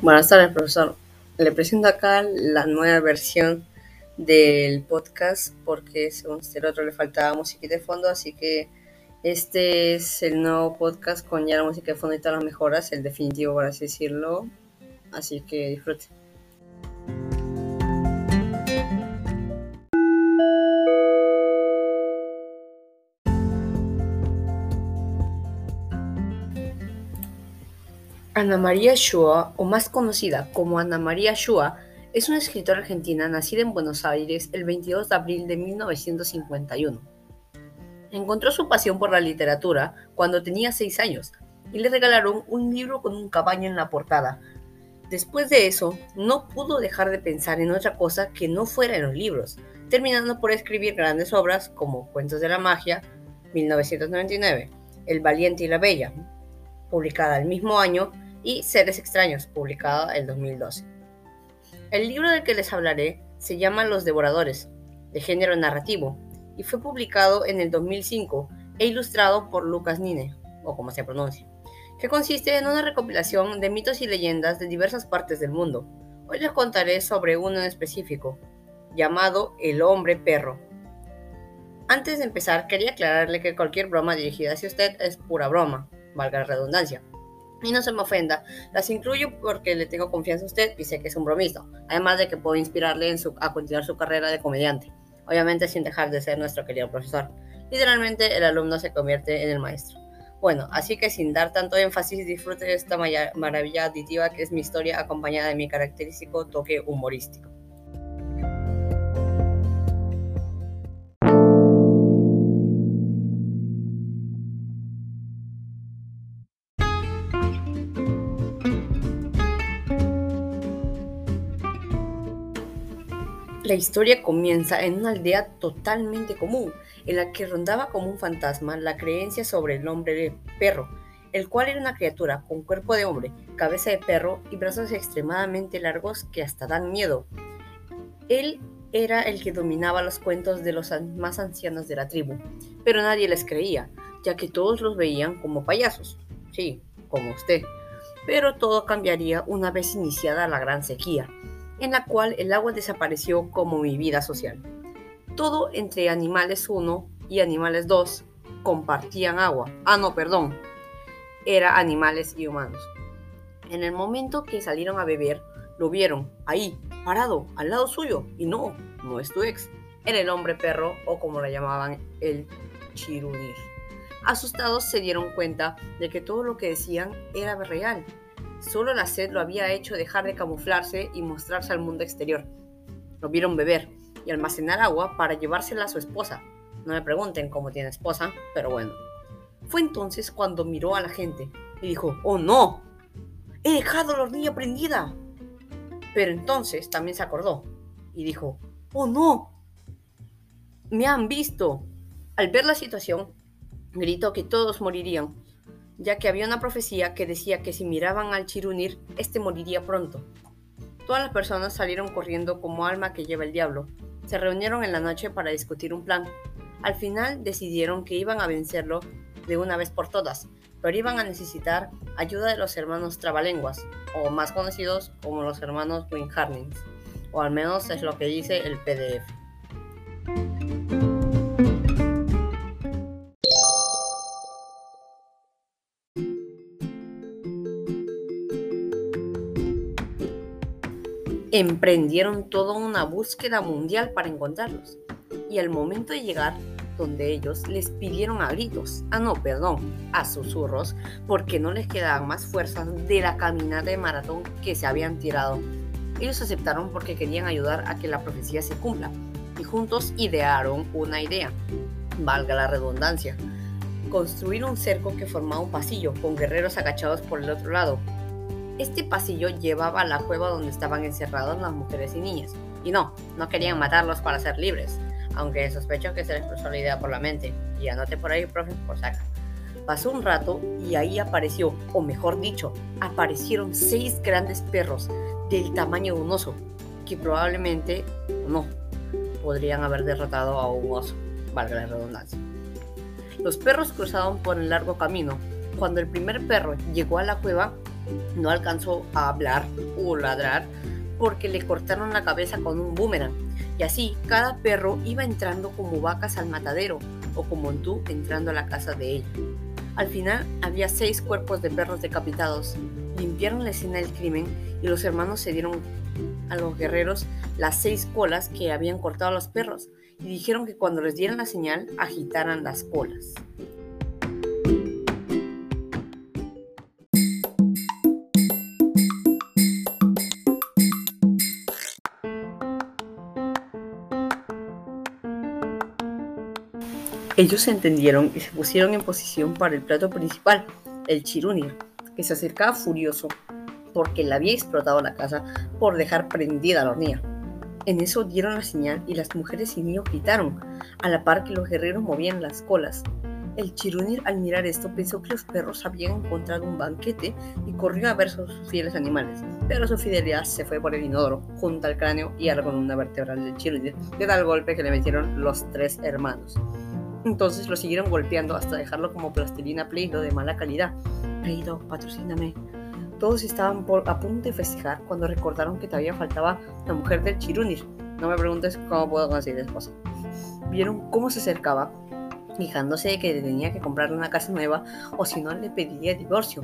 Buenas tardes, profesor. Le presento acá la nueva versión del podcast porque según este otro le faltaba música de fondo, así que este es el nuevo podcast con ya la música de fondo y todas las mejoras, el definitivo por así decirlo. Así que disfrute. Ana María Shua, o más conocida como Ana María Shua, es una escritora argentina nacida en Buenos Aires el 22 de abril de 1951. Encontró su pasión por la literatura cuando tenía 6 años y le regalaron un libro con un caballo en la portada. Después de eso, no pudo dejar de pensar en otra cosa que no fuera en los libros, terminando por escribir grandes obras como Cuentos de la Magia, 1999, El Valiente y la Bella, publicada el mismo año, y Seres extraños, publicado en 2012. El libro del que les hablaré se llama Los Devoradores, de género narrativo, y fue publicado en el 2005 e ilustrado por Lucas Nine, o como se pronuncia, que consiste en una recopilación de mitos y leyendas de diversas partes del mundo. Hoy les contaré sobre uno en específico, llamado El Hombre Perro. Antes de empezar, quería aclararle que cualquier broma dirigida hacia usted es pura broma, valga la redundancia. Y no se me ofenda, las incluyo porque le tengo confianza a usted y sé que es un bromista, además de que puedo inspirarle a continuar su carrera de comediante, obviamente sin dejar de ser nuestro querido profesor. Literalmente el alumno se convierte en el maestro. Bueno, así que sin dar tanto énfasis, disfrute de esta maravilla aditiva que es mi historia acompañada de mi característico toque humorístico. La historia comienza en una aldea totalmente común, en la que rondaba como un fantasma la creencia sobre el hombre de perro, el cual era una criatura con cuerpo de hombre, cabeza de perro y brazos extremadamente largos que hasta dan miedo. Él era el que dominaba los cuentos de los más ancianos de la tribu, pero nadie les creía, ya que todos los veían como payasos. Sí, como usted. Pero todo cambiaría una vez iniciada la gran sequía en la cual el agua desapareció como mi vida social. Todo entre animales 1 y animales 2 compartían agua. Ah, no, perdón. Era animales y humanos. En el momento que salieron a beber, lo vieron ahí, parado, al lado suyo. Y no, no es tu ex. Era el hombre perro o como lo llamaban, el chirunir. Asustados se dieron cuenta de que todo lo que decían era real Solo la sed lo había hecho dejar de camuflarse y mostrarse al mundo exterior. Lo vieron beber y almacenar agua para llevársela a su esposa. No me pregunten cómo tiene esposa, pero bueno. Fue entonces cuando miró a la gente y dijo, ¡Oh no! ¡He dejado la hornilla prendida! Pero entonces también se acordó y dijo, ¡Oh no! ¡Me han visto! Al ver la situación, gritó que todos morirían ya que había una profecía que decía que si miraban al Chirunir, este moriría pronto. Todas las personas salieron corriendo como alma que lleva el diablo. Se reunieron en la noche para discutir un plan. Al final decidieron que iban a vencerlo de una vez por todas, pero iban a necesitar ayuda de los hermanos Trabalenguas, o más conocidos como los hermanos Winharnings, o al menos es lo que dice el PDF. Emprendieron toda una búsqueda mundial para encontrarlos. Y al momento de llegar donde ellos les pidieron a gritos, ah no, perdón, a susurros, porque no les quedaban más fuerzas de la caminata de maratón que se habían tirado. Ellos aceptaron porque querían ayudar a que la profecía se cumpla y juntos idearon una idea, valga la redundancia, construir un cerco que formaba un pasillo con guerreros agachados por el otro lado, este pasillo llevaba a la cueva donde estaban encerrados las mujeres y niñas. Y no, no querían matarlos para ser libres, aunque sospecho que se les cruzó la idea por la mente. Y anote por ahí, profe, por saca. Pasó un rato y ahí apareció, o mejor dicho, aparecieron seis grandes perros del tamaño de un oso, que probablemente, no, podrían haber derrotado a un oso, valga la redundancia. Los perros cruzaron por el largo camino. Cuando el primer perro llegó a la cueva, no alcanzó a hablar o ladrar porque le cortaron la cabeza con un boomerang. Y así cada perro iba entrando como vacas al matadero o como tú entrando a la casa de él. Al final había seis cuerpos de perros decapitados. Limpiaron la escena del crimen y los hermanos se dieron a los guerreros las seis colas que habían cortado a los perros y dijeron que cuando les dieran la señal agitaran las colas. Ellos se entendieron y se pusieron en posición para el plato principal, el chirunir, que se acercaba furioso porque le había explotado la casa por dejar prendida la hornilla. En eso dieron la señal y las mujeres y niños gritaron, a la par que los guerreros movían las colas. El chirunir al mirar esto pensó que los perros habían encontrado un banquete y corrió a ver a sus fieles animales, pero su fidelidad se fue por el inodoro, junto al cráneo y a la columna vertebral del chirunir, de tal golpe que le metieron los tres hermanos. Entonces lo siguieron golpeando hasta dejarlo como plastilina Play-Doh de mala calidad. Play-Doh, patrocíname. Todos estaban a punto de festejar cuando recordaron que todavía faltaba la mujer del Chirunir. No me preguntes cómo puedo conseguir esposa. Vieron cómo se acercaba, fijándose de que tenía que comprarle una casa nueva o si no le pediría divorcio.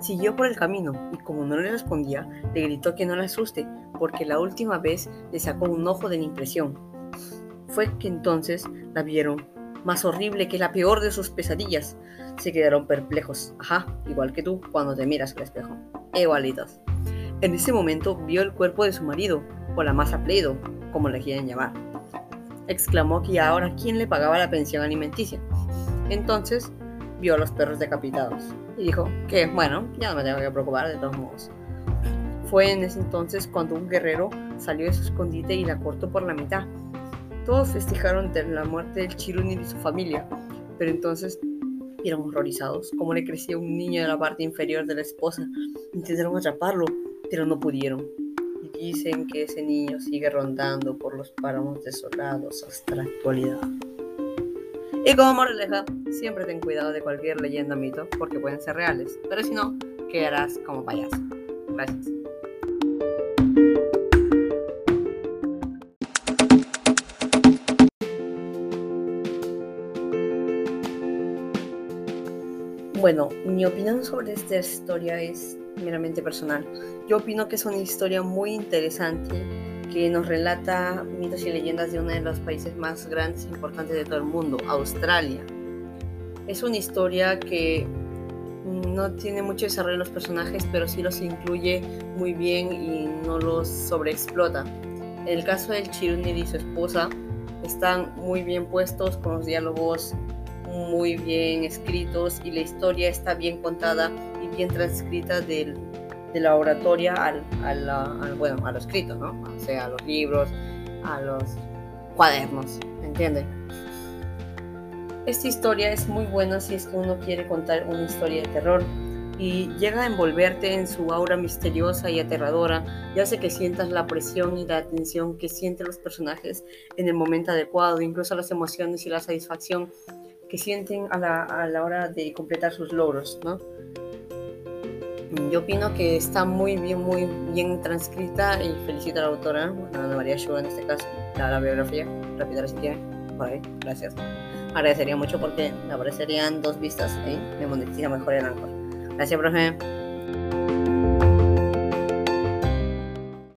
Siguió por el camino y como no le respondía, le gritó que no la asuste porque la última vez le sacó un ojo de la impresión. Fue que entonces la vieron más horrible que la peor de sus pesadillas. Se quedaron perplejos. Ajá, igual que tú cuando te miras al espejo. Igualitos. En ese momento vio el cuerpo de su marido, o la masa pleido, como le quieren llamar. Exclamó que ahora quién le pagaba la pensión alimenticia. Entonces vio a los perros decapitados y dijo que, bueno, ya no me tengo que preocupar de todos modos. Fue en ese entonces cuando un guerrero salió de su escondite y la cortó por la mitad todos festejaron la muerte del Chirunir y su familia, pero entonces vieron horrorizados cómo le crecía un niño de la parte inferior de la esposa. Intentaron atraparlo, pero no pudieron. Y dicen que ese niño sigue rondando por los páramos desolados hasta la actualidad. Y como moraleja, siempre ten cuidado de cualquier leyenda o mito, porque pueden ser reales, pero si no, quedarás como payaso. Gracias. Bueno, mi opinión sobre esta historia es meramente personal. Yo opino que es una historia muy interesante que nos relata mitos y leyendas de uno de los países más grandes e importantes de todo el mundo, Australia. Es una historia que no tiene mucho desarrollo en los personajes, pero sí los incluye muy bien y no los sobreexplota. En el caso del Chirunir y su esposa, están muy bien puestos con los diálogos muy bien escritos y la historia está bien contada y bien transcrita del, de la oratoria al, al, bueno, a lo escrito, ¿no? Sea, a los libros, a los cuadernos, ¿entienden? Esta historia es muy buena si es que uno quiere contar una historia de terror y llega a envolverte en su aura misteriosa y aterradora y hace que sientas la presión y la tensión que sienten los personajes en el momento adecuado, incluso las emociones y la satisfacción que sienten a la, a la hora de completar sus logros, ¿no? Yo opino que está muy bien, muy bien transcrita y felicito a la autora, Ana María Shaw en este caso, la, la biografía, rápida si tiene, por ahí, gracias. Agradecería mucho porque me aparecerían dos vistas ahí, me monetiza mejor el Anchor. Gracias, profe.